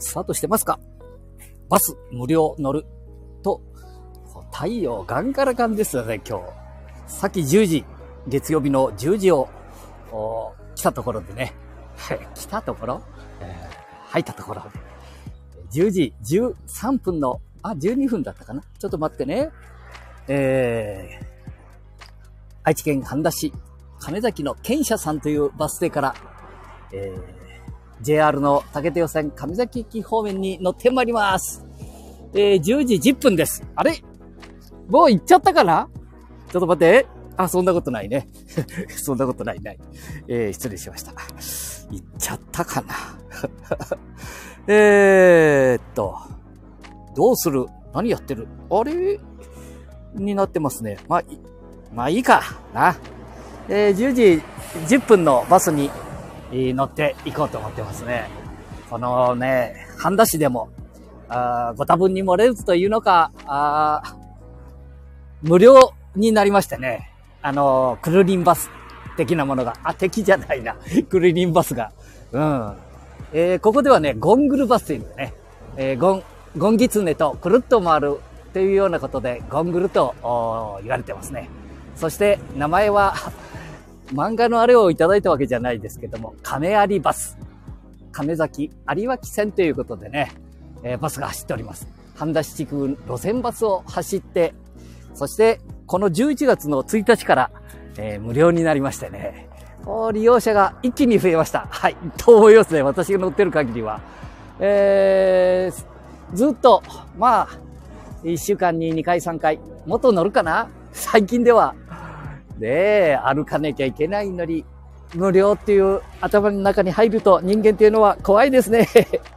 スタートしてますか？バス無料乗ると、太陽ガンガラガンですよね、今日。さっき10時、月曜日の10時を、来たところでね、来たところ、えー、入ったところ、10時13分の、あ、12分だったかな？ちょっと待ってね。えー、愛知県半田市、亀崎の賢者さんというバス停から、えー、JR の竹手予線亀崎駅方面に乗ってまいります。えー、10時10分です。あれ？もう行っちゃったかな？ちょっと待って。あ、そんなことないね。そんなことないない。えー、失礼しました。行っちゃったかな？えっと、どうする？何やってる？あれ？になってますね。まあ、まあいいかな。えー、10時10分のバスに、乗っていこうと思ってますね。このね、半田市でも、あご多分に漏れずというのか、あ無料になりましてね。あの、クルリンバス的なものが、あ、敵じゃないな。クルリンバスが。うん。えー、ここではね、ゴングルバスというね、えー、ゴン、ゴンギツネとくるっと回るというようなことで、ゴングルと言われてますね。そして、名前は漫画のあれをいただいたわけじゃないですけども、亀有バス。亀崎有脇線ということでね、えー、バスが走っております。半田市地区路線バスを走って、そして、この11月の1日から、えー、無料になりましてね、利用者が一気に増えました。はい。と思いますね。私が乗ってる限りは。えー、ずっと、まあ、1週間に2回3回、もっと乗るかな？最近では。ねえ、歩かなきゃいけないのに、無料っていう頭の中に入ると人間っていうのは怖いですね。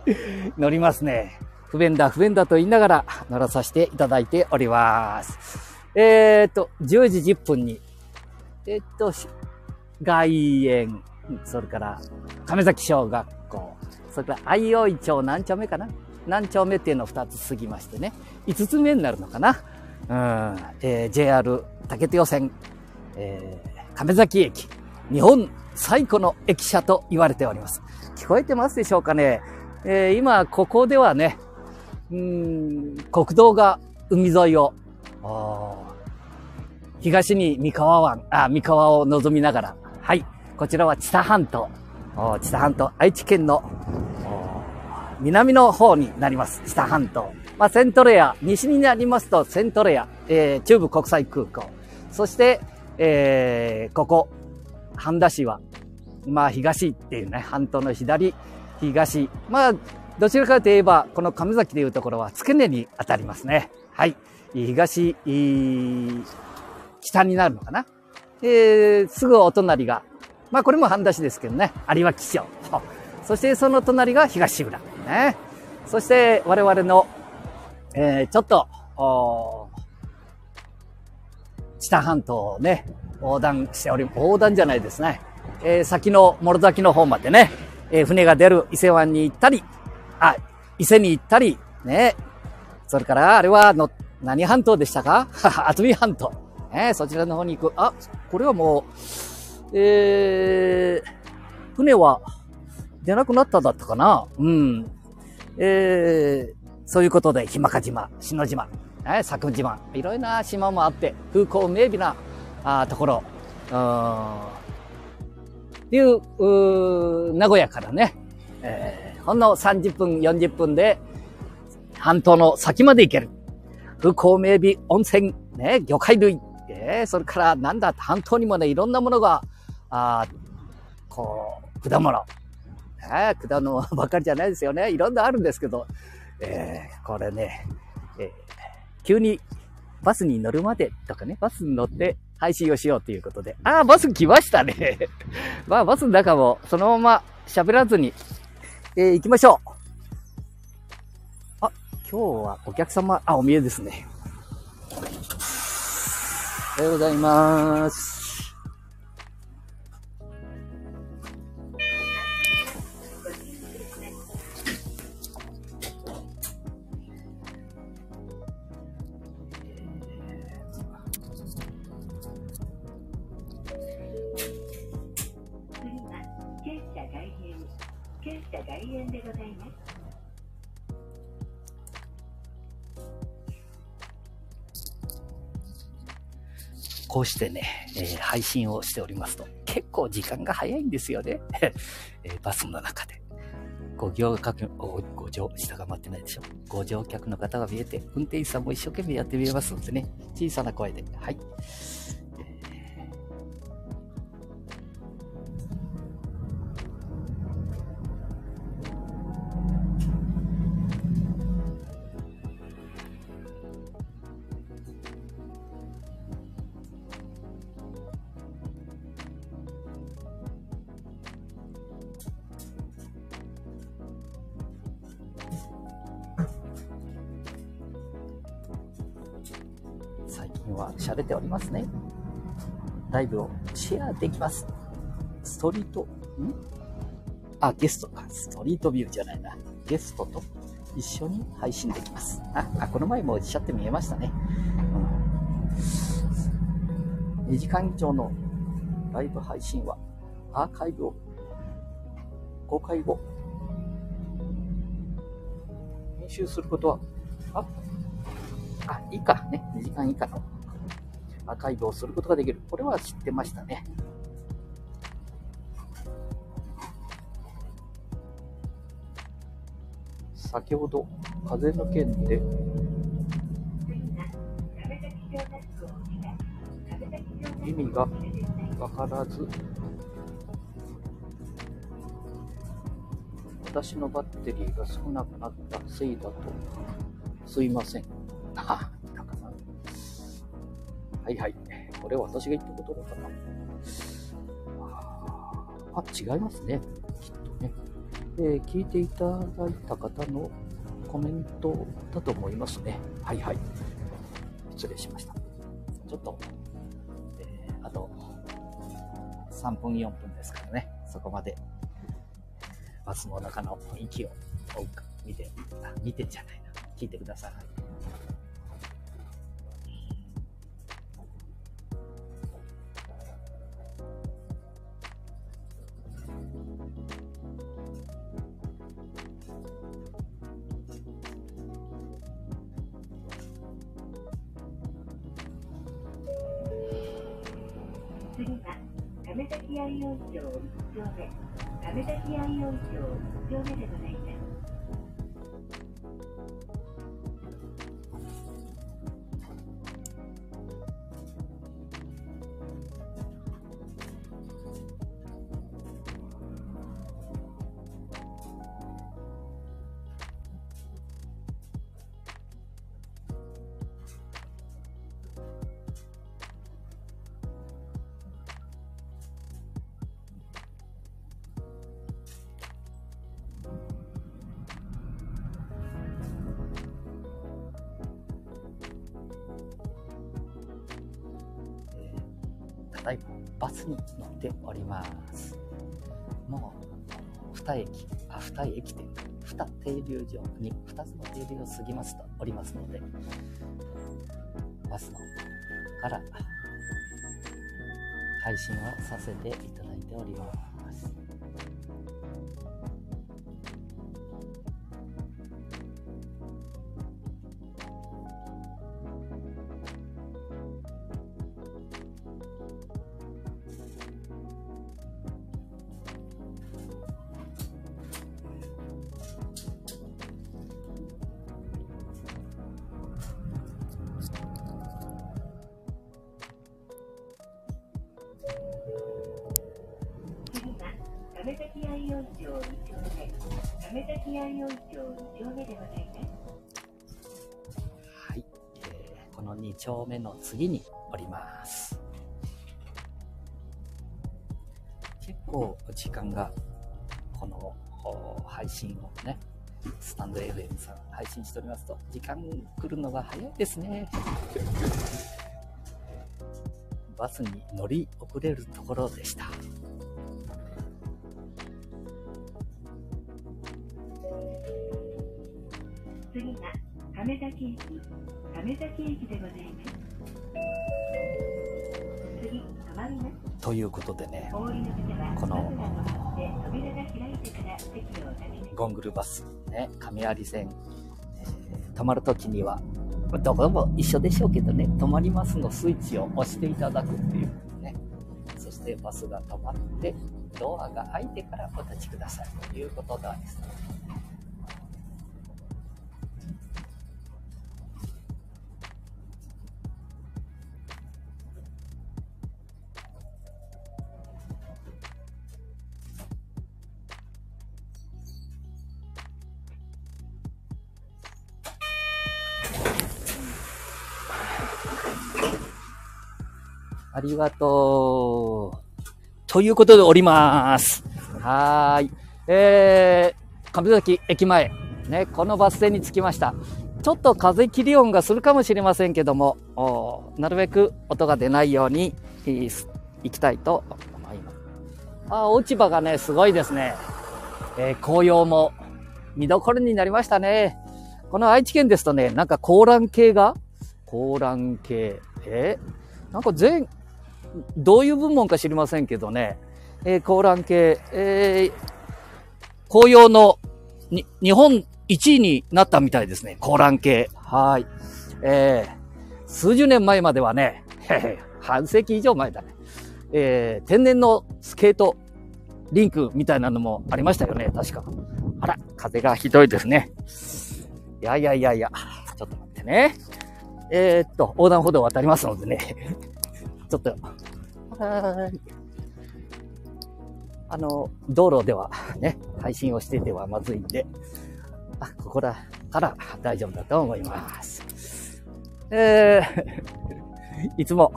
乗りますね。不便だ、不便だと言いながら乗らさせていただいております。えー、っと、10時10分に、えー、っと、外苑、それから亀崎小学校、それから相生町何丁目かな？何丁目っていうのを2つ過ぎましてね、5つ目になるのかな？うん、えー、JR 竹手予線、えー、亀崎駅、日本最古の駅舎と言われております。聞こえてますでしょうかね、えー、今、ここではね、うん、国道が海沿いを、東に三河湾、あ、三河を望みながら、はい、こちらは知多半島、知多半島、愛知県の南の方になります。知多半島。まあ、セントレア、西になりますとセントレア、えー、中部国際空港。そして、えー、ここ、半田市は、まあ、東っていうね、半島の左、東。まあ、どちらかといえば、この亀崎でいうところは付け根に当たりますね。はい。東、北になるのかな。えー、すぐお隣が、まあこれも半田市ですけどね、有脇町。そしてその隣が東浦。ね。そして我々の、えー、ちょっと、知多半島をね、横断しており、横断じゃないですね。えー、先の諸崎の方までね、えー、船が出る伊勢湾に行ったり、あ、伊勢に行ったり、ね。それから、あれはの、何半島でしたか？厚見半島。ね、そちらの方に行く。あ、これはもう、えー、船は出なくなっただったかな？うん。えー、そういうことで、ひまか島、篠島、ね、佐久島、いろいろな島もあって、風光明媚なあところ、うん、っていう、う名古屋からね、えー、ほんの30分、40分で、半島の先まで行ける。風光明媚、温泉、ね、魚介類、えー、それからなんだ、半島にもね、いろんなものが、あこう、果物。え、果物ばかりじゃないですよね。いろんなあるんですけど、えー、これね、えー、急にバスに乗るまでとかね、バスに乗って配信をしようということで。ああ、バス来ましたね。まあ、バスの中もそのまま喋らずに、えー、行きましょう。あ、今日はお客様、あ、お見えですね。おはようございます。でございます。こうしてね、えー、配信をしておりますと、結構時間が早いんですよね。えー、バスの中で。ご乗客、ご乗、下が待ってないでしょ。ご乗客の方が見えて、運転手さんも一生懸命やってみえますのでね、小さな声で。はい。は洒落ておりますね。ライブをシェアできます。ストリート、ん？あ、ゲストか。ストリートビューじゃないな。ゲストと一緒に配信できます。あ、あこの前もおっしゃって見えましたね。うん、2時間以上のライブ配信はアーカイブを公開後編集することはああ、いいかね。2時間以下のアーカイブをすることができる。これは知ってましたね。先ほど風の件で意味がわからず私のバッテリーが少なくなったせいだとすいません。はいはい。これは私が言ったことだかな。あ、違いますね。きっとね。えー、聞いていただいた方のコメントだと思いますね。はいはい。失礼しました。ちょっと、えー、あと、3分4分ですからね。そこまで、バスの中の雰囲気を見て、見てんじゃないな。聞いてください。ただいバスに乗っております。もう、二駅、あ、二駅点、二停留所に、二つの停留を過ぎますとおりますので、バスのから配信をさせていただいております。はい、ええ、この二丁目の次におります。結構時間が、この配信をね、スタンド FM さん配信しておりますと、時間来るのが早いですね。バスに乗り遅れるところでした。亀崎駅亀崎駅でございます。次、止まります。ということでね、このゴングルバス、ね、亀有線、えー、止まるときにはどこも一緒でしょうけどね、止まりますのスイッチを押していただくっていうね。そしてバスが止まって、ドアが開いてからお立ちくださいということなんです。ねありがとう。ということでおります。はーい。えー、上崎駅前。ね、このバス停に着きました。ちょっと風切り音がするかもしれませんけども、なるべく音が出ないように行きたいと思います。あ、落ち葉がね、すごいですね。えー、紅葉も見どころになりましたね。この愛知県ですとね、なんか高蘭系が？高蘭系。えー、なんか全、どういう部門か知りませんけどね、えー、高蘭系、えー、紅葉のに日本1位になったみたいですね。高蘭系。はい。えー、数十年前まではね、半世紀以上前だね。えー、天然のスケートリンクみたいなのもありましたよね、確か。あら、風がひどいですね。いやいやいやいや、ちょっと待ってね。えー、っと、横断歩道を渡りますのでね。ちょっと、はい。あの、道路ではね、配信をしててはまずいんで、あ、ここらから大丈夫だと思います。えー、いつも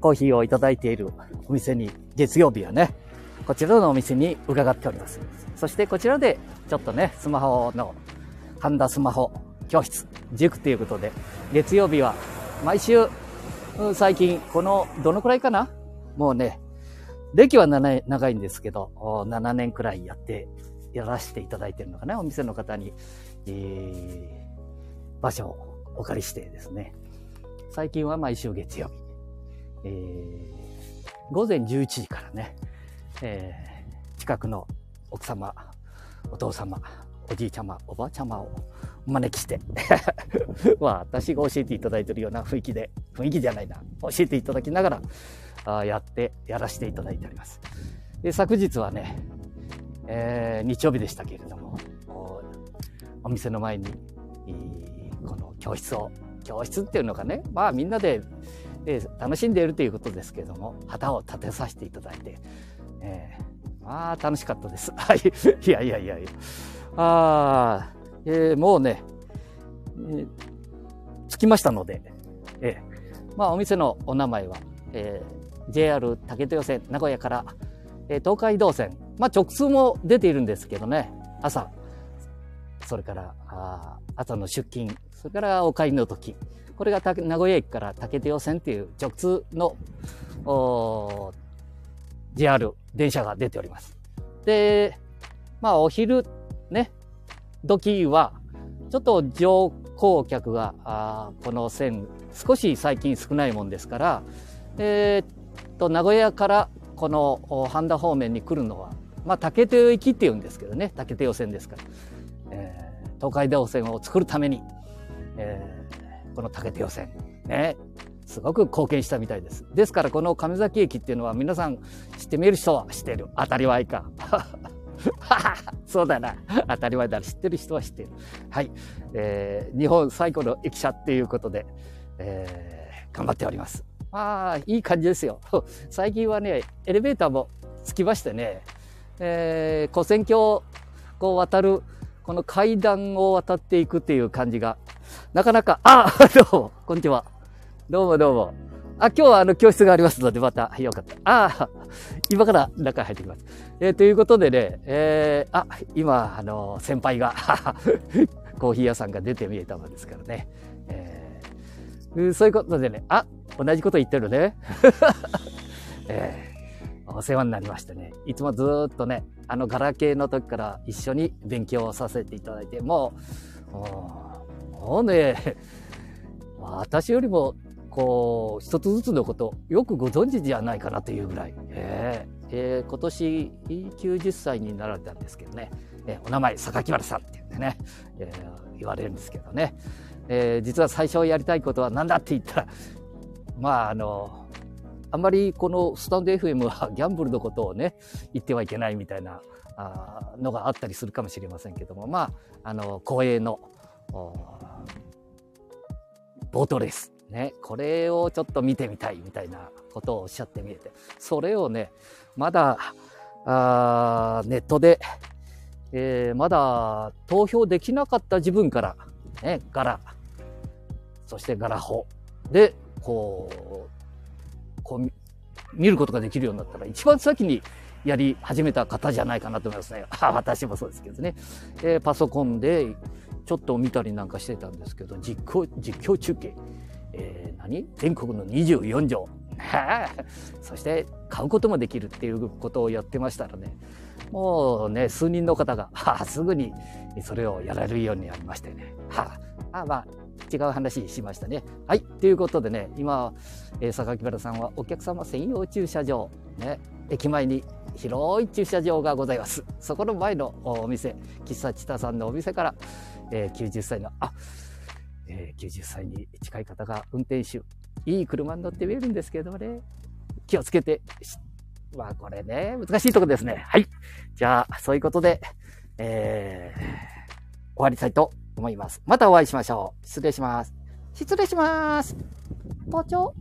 コーヒーをいただいているお店に、月曜日はね、こちらのお店に伺っております。そしてこちらで、ちょっとね、スマホの、ハンダスマホ教室、塾ということで、月曜日は毎週最近、この、どのくらいかなもうね、歴は長いんですけど、7年くらいやって、やらせていただいてるのかなお店の方に、えー、場所をお借りしてですね。最近は毎週月曜日。えー、午前11時からね、えー、近くの奥様、お父様、おじいちゃま、おばあちゃまをお招きして まあ、私が教えていただいているような雰囲気で、雰囲気じゃないな、教えていただきながら、あやって、やらせていただいております。で、昨日はね、えー、日曜日でしたけれども、お店の前に、この教室を、教室っていうのがね、まあみんなで、え、楽しんでいるということですけれども、旗を立てさせていただいて、えー、まあ楽しかったです。はい。いやいやいやいや。あえー、もうね、えー、着きましたので、えー、まあお店のお名前は、えー、JR 竹豊線名古屋から、えー、東海道線、まあ直通も出ているんですけどね、朝、それからあ朝の出勤、それからお帰りの時、これが名古屋駅から竹豊線っていう直通のお JR 電車が出ております。で、まあお昼ね、時は、ちょっと乗降客が、あこの線、少し最近少ないもんですから、えー、と、名古屋からこの半田方面に来るのは、まあ、竹豊行きって言うんですけどね、竹豊線ですから。えー、東海道線を作るために、えー、この竹豊線、ね、すごく貢献したみたいです。ですから、この亀崎駅っていうのは皆さん知ってみる人は知ってる。当たり前か。そうだな。当たり前だ。知ってる人は知ってる。はい。えー、日本最古の駅舎っていうことで、えー、頑張っております。ああ、いい感じですよ。最近はね、エレベーターもつきましてね、えー、古戦橋を渡る、この階段を渡っていくっていう感じが、なかなか、ああ どうも、こんにちは。どうもどうも。あ、今日はあの教室がありますので、また、よかった。ああ、今から中入ってきます。えー、ということでね、えー、あ、今、あの、先輩がコーヒー屋さんが出て見えたもんですからね。えー、そういうことでね、あ、同じこと言ってるね。えー、お世話になりましてね。いつもずっとね、あのガラケーの時から一緒に勉強させていただいて、もう、もうね、私よりもこう、一つずつのことよくご存知じゃないかなというぐらい、えーえー、今年90歳になられたんですけどね、えー、お名前、榊原さんって言ってね、えー、言われるんですけどね、えー、実は最初やりたいことは何だって言ったら、まあ、あの、あんまりこのスタンド FM は ギャンブルのことをね、言ってはいけないみたいなあのがあったりするかもしれませんけども、まあ、あの、公営の、ボートレース。ね、これをちょっと見てみたいみたいなことをおっしゃってみえて、それをね、まだ、あネットで、えー、まだ投票できなかった自分から、ね、柄、そして柄法で、こう、こう見ることができるようになったら、一番先にやり始めた方じゃないかなと思いますね。私もそうですけどね。えー、パソコンでちょっと見たりなんかしてたんですけど、実況、実況中継。えー、何？全国の24条。そして買うこともできるっていうことをやってましたらね、もうね、数人の方が、は、すぐにそれをやられるようになりましてね。はあ、あまあ、違う話しましたね。はい。ということでね、今、え、榊原さんはお客様専用駐車場、ね、駅前に広い駐車場がございます。そこの前のお店、喫茶チタさんのお店から、えー、90歳の、あ、えー、90歳に近い方が運転手、いい車に乗って見えるんですけどね、気をつけて、まあこれね、難しいとこですね。はい。じゃあ、そういうことで、えー、終わりたいと思います。またお会いしましょう。失礼します。失礼します。校長